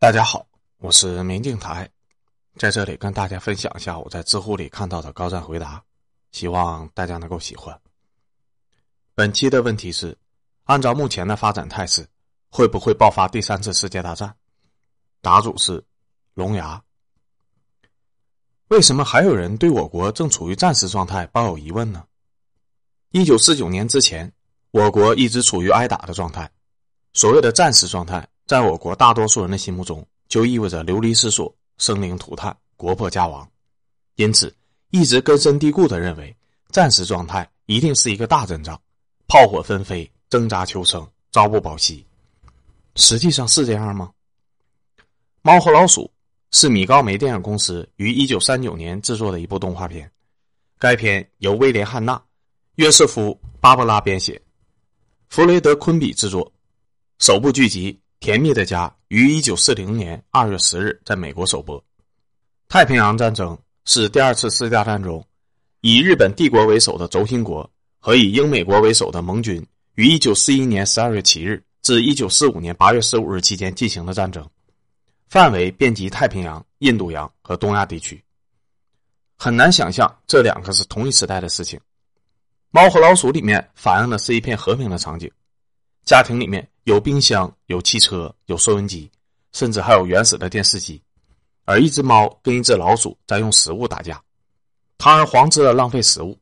大家好，我是明镜台，在这里跟大家分享一下我在知乎里看到的高赞回答，希望大家能够喜欢。本期的问题是：按照目前的发展态势，会不会爆发第三次世界大战？答主是龙牙。为什么还有人对我国正处于战时状态抱有疑问呢？一九四九年之前，我国一直处于挨打的状态。所谓的战时状态，在我国大多数人的心目中，就意味着流离失所、生灵涂炭、国破家亡。因此，一直根深蒂固的认为，战时状态一定是一个大阵仗，炮火纷飞，挣扎求生，朝不保夕。实际上是这样吗？《猫和老鼠》是米高梅电影公司于一九三九年制作的一部动画片，该片由威廉·汉纳、约瑟夫·巴布拉编写，弗雷德·昆比制作。首部剧集《甜蜜的家》于一九四零年二月十日在美国首播。太平洋战争是第二次世界大战中，以日本帝国为首的轴心国和以英美国为首的盟军于一九四一年十二月七日至一九四五年八月十五日期间进行的战争，范围遍及太平洋、印度洋和东亚地区。很难想象这两个是同一时代的事情。《猫和老鼠》里面反映的是一片和平的场景。家庭里面有冰箱、有汽车、有收音机，甚至还有原始的电视机。而一只猫跟一只老鼠在用食物打架，堂而皇之的浪费食物。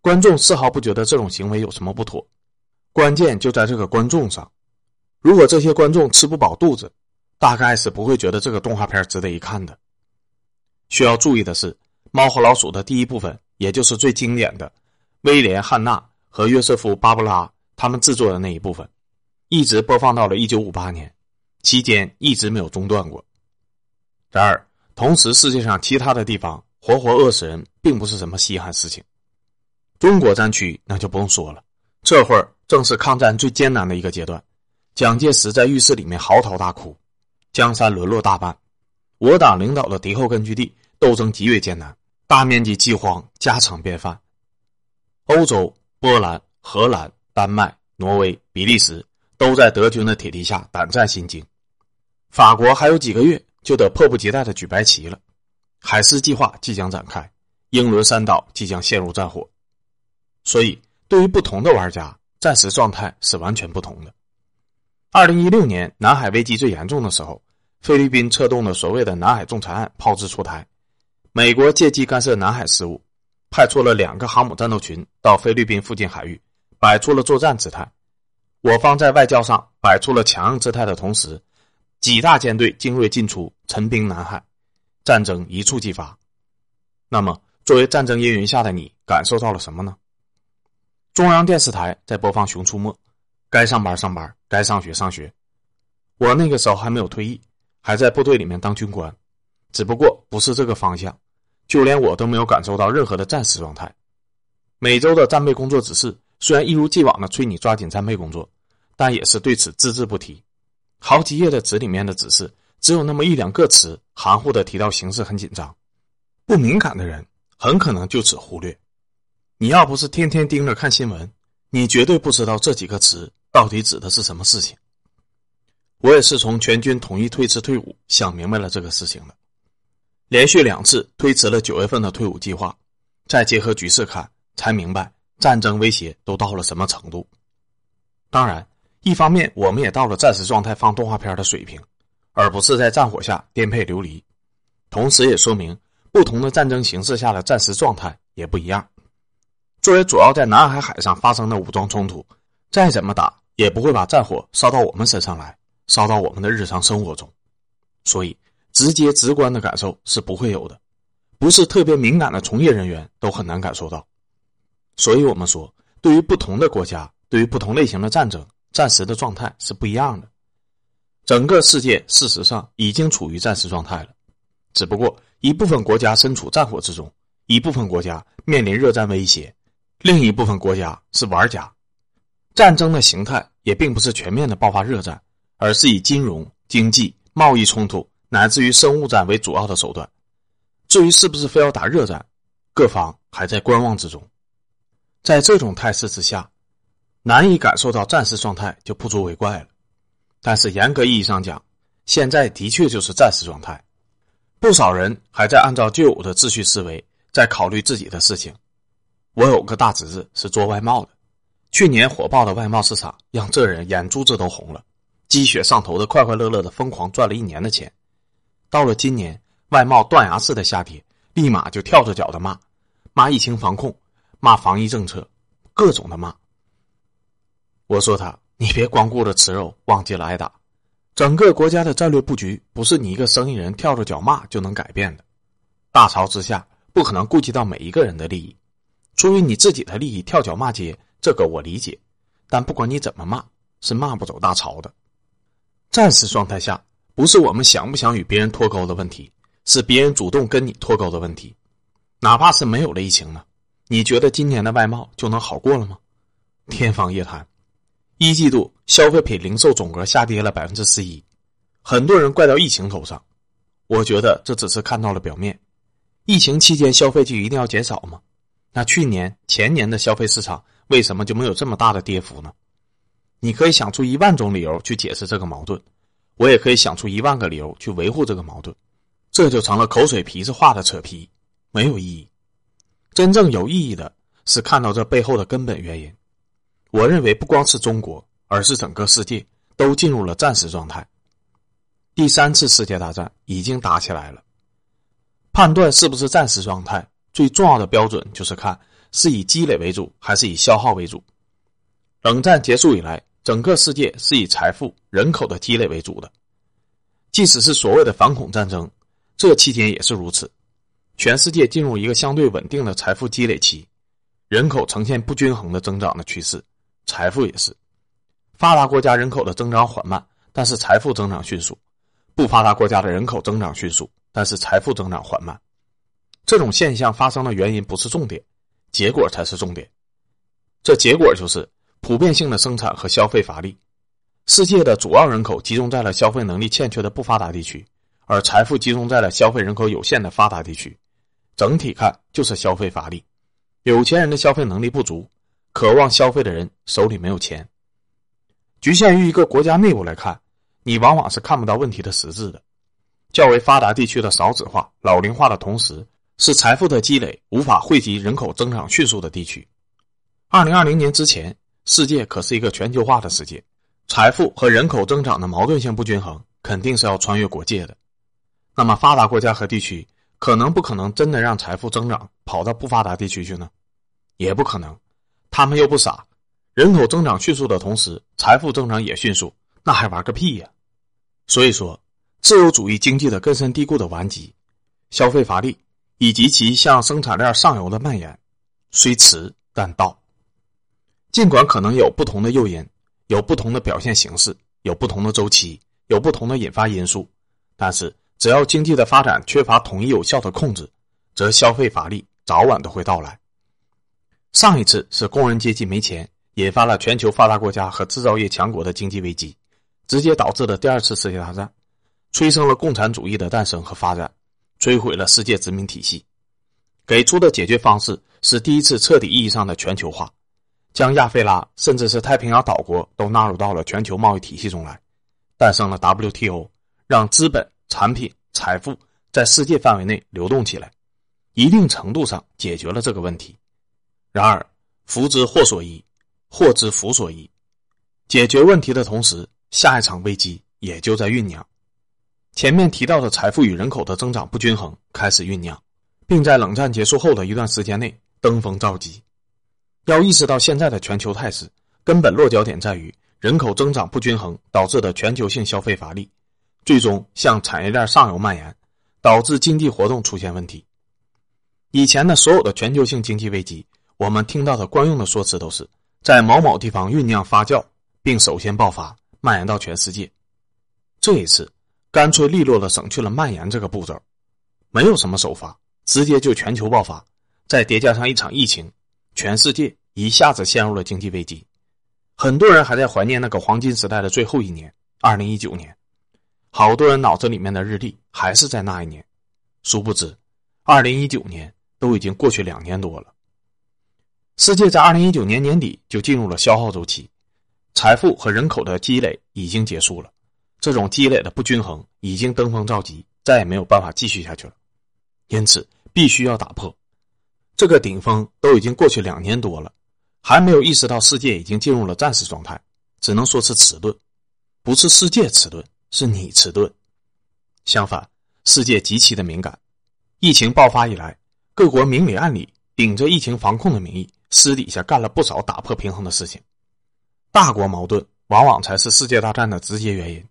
观众丝毫不觉得这种行为有什么不妥，关键就在这个观众上。如果这些观众吃不饱肚子，大概是不会觉得这个动画片值得一看的。需要注意的是，《猫和老鼠》的第一部分，也就是最经典的，威廉·汉纳和约瑟夫·巴布拉。他们制作的那一部分，一直播放到了一九五八年，期间一直没有中断过。然而，同时世界上其他的地方活活饿死人，并不是什么稀罕事情。中国战区那就不用说了，这会儿正是抗战最艰难的一个阶段，蒋介石在浴室里面嚎啕大哭，江山沦落大半，我党领导的敌后根据地斗争极为艰难，大面积饥荒家常便饭。欧洲、波兰、荷兰。丹麦、挪威、比利时都在德军的铁蹄下胆战心惊，法国还有几个月就得迫不及待的举白旗了，海狮计划即将展开，英伦三岛即将陷入战火，所以对于不同的玩家，战时状态是完全不同的。二零一六年南海危机最严重的时候，菲律宾策动的所谓的南海仲裁案炮制出台，美国借机干涉南海事务，派出了两个航母战斗群到菲律宾附近海域。摆出了作战姿态，我方在外交上摆出了强硬姿态的同时，几大舰队精锐进出，陈兵南海，战争一触即发。那么，作为战争阴云下的你，感受到了什么呢？中央电视台在播放《熊出没》，该上班上班，该上学上学。我那个时候还没有退役，还在部队里面当军官，只不过不是这个方向，就连我都没有感受到任何的战时状态。每周的战备工作指示。虽然一如既往的催你抓紧战备工作，但也是对此只字不提。好几页的纸里面的指示，只有那么一两个词含糊的提到形势很紧张。不敏感的人很可能就此忽略。你要不是天天盯着看新闻，你绝对不知道这几个词到底指的是什么事情。我也是从全军统一推迟退伍想明白了这个事情的。连续两次推迟了九月份的退伍计划，再结合局势看，才明白。战争威胁都到了什么程度？当然，一方面我们也到了战时状态放动画片的水平，而不是在战火下颠沛流离。同时，也说明不同的战争形势下的战时状态也不一样。作为主要在南海海上发生的武装冲突，再怎么打也不会把战火烧到我们身上来，烧到我们的日常生活中，所以直接直观的感受是不会有的。不是特别敏感的从业人员都很难感受到。所以我们说，对于不同的国家，对于不同类型的战争，战时的状态是不一样的。整个世界事实上已经处于战时状态了，只不过一部分国家身处战火之中，一部分国家面临热战威胁，另一部分国家是玩家。战争的形态也并不是全面的爆发热战，而是以金融、经济、贸易冲突乃至于生物战为主要的手段。至于是不是非要打热战，各方还在观望之中。在这种态势之下，难以感受到战时状态就不足为怪了。但是严格意义上讲，现在的确就是战时状态。不少人还在按照旧有的秩序思维，在考虑自己的事情。我有个大侄子是做外贸的，去年火爆的外贸市场让这人眼珠子都红了，鸡血上头的快快乐乐的疯狂赚了一年的钱。到了今年，外贸断崖式的下跌，立马就跳着脚的骂，骂疫情防控，骂防疫政策，各种的骂。我说他，你别光顾着吃肉，忘记了挨打。整个国家的战略布局不是你一个生意人跳着脚骂就能改变的。大潮之下，不可能顾及到每一个人的利益。出于你自己的利益跳脚骂街，这个我理解，但不管你怎么骂，是骂不走大潮的。暂时状态下，不是我们想不想与别人脱钩的问题，是别人主动跟你脱钩的问题。哪怕是没有了疫情呢，你觉得今年的外贸就能好过了吗？天方夜谭。一季度消费品零售总额下跌了百分之十一，很多人怪到疫情头上，我觉得这只是看到了表面。疫情期间消费就一定要减少吗？那去年前年的消费市场为什么就没有这么大的跌幅呢？你可以想出一万种理由去解释这个矛盾，我也可以想出一万个理由去维护这个矛盾，这就成了口水皮子画的扯皮，没有意义。真正有意义的是看到这背后的根本原因。我认为不光是中国，而是整个世界都进入了战时状态。第三次世界大战已经打起来了，判断是不是战时状态。最重要的标准就是看是以积累为主还是以消耗为主。冷战结束以来，整个世界是以财富、人口的积累为主的。即使是所谓的反恐战争，这期间也是如此。全世界进入一个相对稳定的财富积累期，人口呈现不均衡的增长的趋势，财富也是。发达国家人口的增长缓慢，但是财富增长迅速；不发达国家的人口增长迅速，但是财富增长缓慢。这种现象发生的原因不是重点，结果才是重点。这结果就是普遍性的生产和消费乏力，世界的主要人口集中在了消费能力欠缺的不发达地区，而财富集中在了消费人口有限的发达地区。整体看就是消费乏力，有钱人的消费能力不足，渴望消费的人手里没有钱。局限于一个国家内部来看，你往往是看不到问题的实质的。较为发达地区的少子化、老龄化的同时。是财富的积累无法惠及人口增长迅速的地区。二零二零年之前，世界可是一个全球化的世界，财富和人口增长的矛盾性不均衡，肯定是要穿越国界的。那么，发达国家和地区可能不可能真的让财富增长跑到不发达地区去呢？也不可能，他们又不傻。人口增长迅速的同时，财富增长也迅速，那还玩个屁呀！所以说，自由主义经济的根深蒂固的顽疾，消费乏力。以及其向生产链上游的蔓延，虽迟但到。尽管可能有不同的诱因，有不同的表现形式，有不同的周期，有不同的引发因素，但是只要经济的发展缺乏统一有效的控制，则消费乏力早晚都会到来。上一次是工人阶级没钱，引发了全球发达国家和制造业强国的经济危机，直接导致了第二次世界大战，催生了共产主义的诞生和发展。摧毁了世界殖民体系，给出的解决方式是第一次彻底意义上的全球化，将亚非拉甚至是太平洋岛国都纳入到了全球贸易体系中来，诞生了 WTO，让资本、产品、财富在世界范围内流动起来，一定程度上解决了这个问题。然而，福之祸所依，祸之福所依，解决问题的同时，下一场危机也就在酝酿。前面提到的财富与人口的增长不均衡开始酝酿，并在冷战结束后的一段时间内登峰造极。要意识到现在的全球态势，根本落脚点在于人口增长不均衡导致的全球性消费乏力，最终向产业链上游蔓延，导致经济活动出现问题。以前的所有的全球性经济危机，我们听到的惯用的说辞都是在某某地方酝酿发酵，并首先爆发，蔓延到全世界。这一次。干脆利落的省去了蔓延这个步骤，没有什么首发，直接就全球爆发，再叠加上一场疫情，全世界一下子陷入了经济危机。很多人还在怀念那个黄金时代的最后一年，二零一九年，好多人脑子里面的日历还是在那一年。殊不知，二零一九年都已经过去两年多了。世界在二零一九年年底就进入了消耗周期，财富和人口的积累已经结束了。这种积累的不均衡已经登峰造极，再也没有办法继续下去了，因此必须要打破。这个顶峰都已经过去两年多了，还没有意识到世界已经进入了战时状态，只能说是迟钝，不是世界迟钝，是你迟钝。相反，世界极其的敏感。疫情爆发以来，各国明里暗里顶着疫情防控的名义，私底下干了不少打破平衡的事情。大国矛盾往往才是世界大战的直接原因，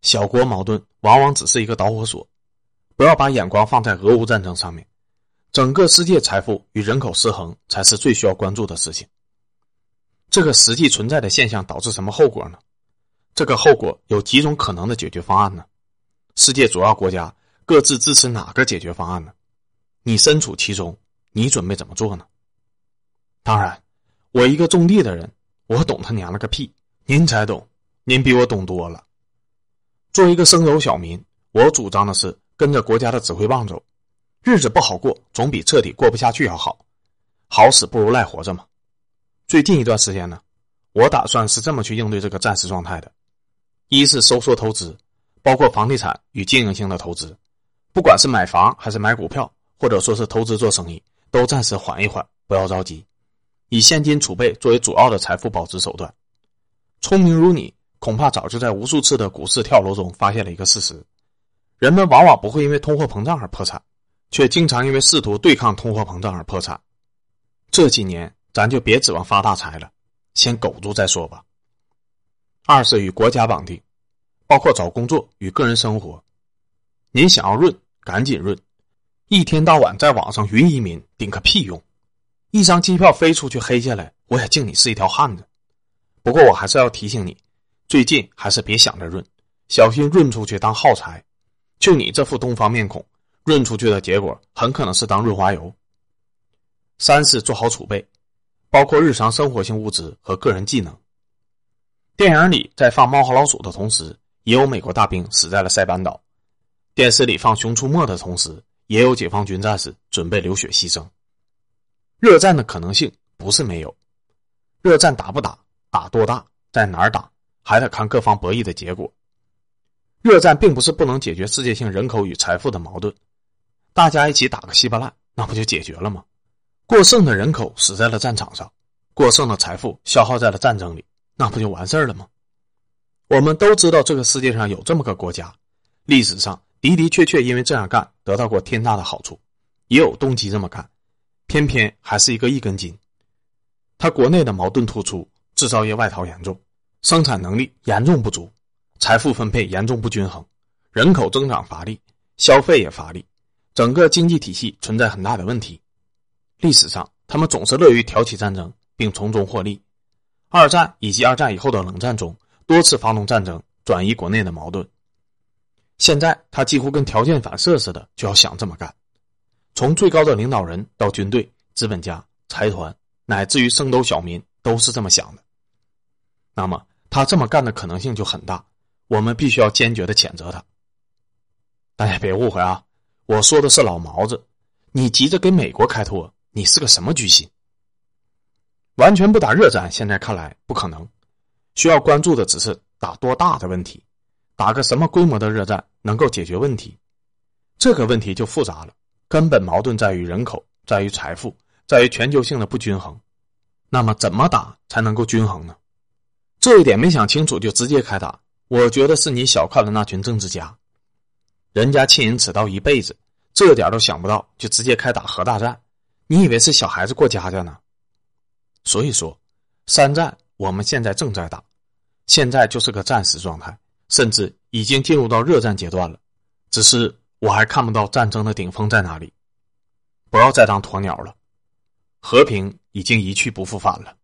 小国矛盾往往只是一个导火索。不要把眼光放在俄乌战争上面，整个世界财富与人口失衡才是最需要关注的事情。这个实际存在的现象导致什么后果呢？这个后果有几种可能的解决方案呢？世界主要国家各自支持哪个解决方案呢？你身处其中，你准备怎么做呢？当然，我一个种地的人，我懂他娘了个屁！您才懂，您比我懂多了。作为一个生手小民，我主张的是跟着国家的指挥棒走，日子不好过，总比彻底过不下去要好。好死不如赖活着嘛。最近一段时间呢，我打算是这么去应对这个暂时状态的：一是收缩投资。包括房地产与经营性的投资，不管是买房还是买股票，或者说是投资做生意，都暂时缓一缓，不要着急，以现金储备作为主要的财富保值手段。聪明如你，恐怕早就在无数次的股市跳楼中发现了一个事实：人们往往不会因为通货膨胀而破产，却经常因为试图对抗通货膨胀而破产。这几年咱就别指望发大财了，先苟住再说吧。二是与国家绑定。包括找工作与个人生活，您想要润，赶紧润，一天到晚在网上云移民顶个屁用，一张机票飞出去黑下来，我也敬你是一条汉子。不过我还是要提醒你，最近还是别想着润，小心润出去当耗材。就你这副东方面孔，润出去的结果很可能是当润滑油。三是做好储备，包括日常生活性物资和个人技能。电影里在放猫和老鼠的同时。也有美国大兵死在了塞班岛，电视里放《熊出没》的同时，也有解放军战士准备流血牺牲。热战的可能性不是没有，热战打不打，打多大，在哪儿打，还得看各方博弈的结果。热战并不是不能解决世界性人口与财富的矛盾，大家一起打个稀巴烂，那不就解决了吗？过剩的人口死在了战场上，过剩的财富消耗在了战争里，那不就完事儿了吗？我们都知道这个世界上有这么个国家，历史上的的确确因为这样干得到过天大的好处，也有动机这么干，偏偏还是一个一根筋。他国内的矛盾突出，制造业外逃严重，生产能力严重不足，财富分配严重不均衡，人口增长乏力，消费也乏力，整个经济体系存在很大的问题。历史上，他们总是乐于挑起战争并从中获利。二战以及二战以后的冷战中。多次发动战争，转移国内的矛盾。现在他几乎跟条件反射似的，就要想这么干。从最高的领导人到军队、资本家、财团，乃至于圣斗小民，都是这么想的。那么他这么干的可能性就很大，我们必须要坚决的谴责他。大家别误会啊，我说的是老毛子。你急着给美国开脱，你是个什么居心？完全不打热战，现在看来不可能。需要关注的只是打多大的问题，打个什么规模的热战能够解决问题？这个问题就复杂了，根本矛盾在于人口，在于财富，在于全球性的不均衡。那么怎么打才能够均衡呢？这一点没想清楚就直接开打，我觉得是你小看了那群政治家，人家欠人此道一辈子，这点都想不到就直接开打核大战，你以为是小孩子过家家呢？所以说，三战。我们现在正在打，现在就是个战时状态，甚至已经进入到热战阶段了。只是我还看不到战争的顶峰在哪里。不要再当鸵鸟了，和平已经一去不复返了。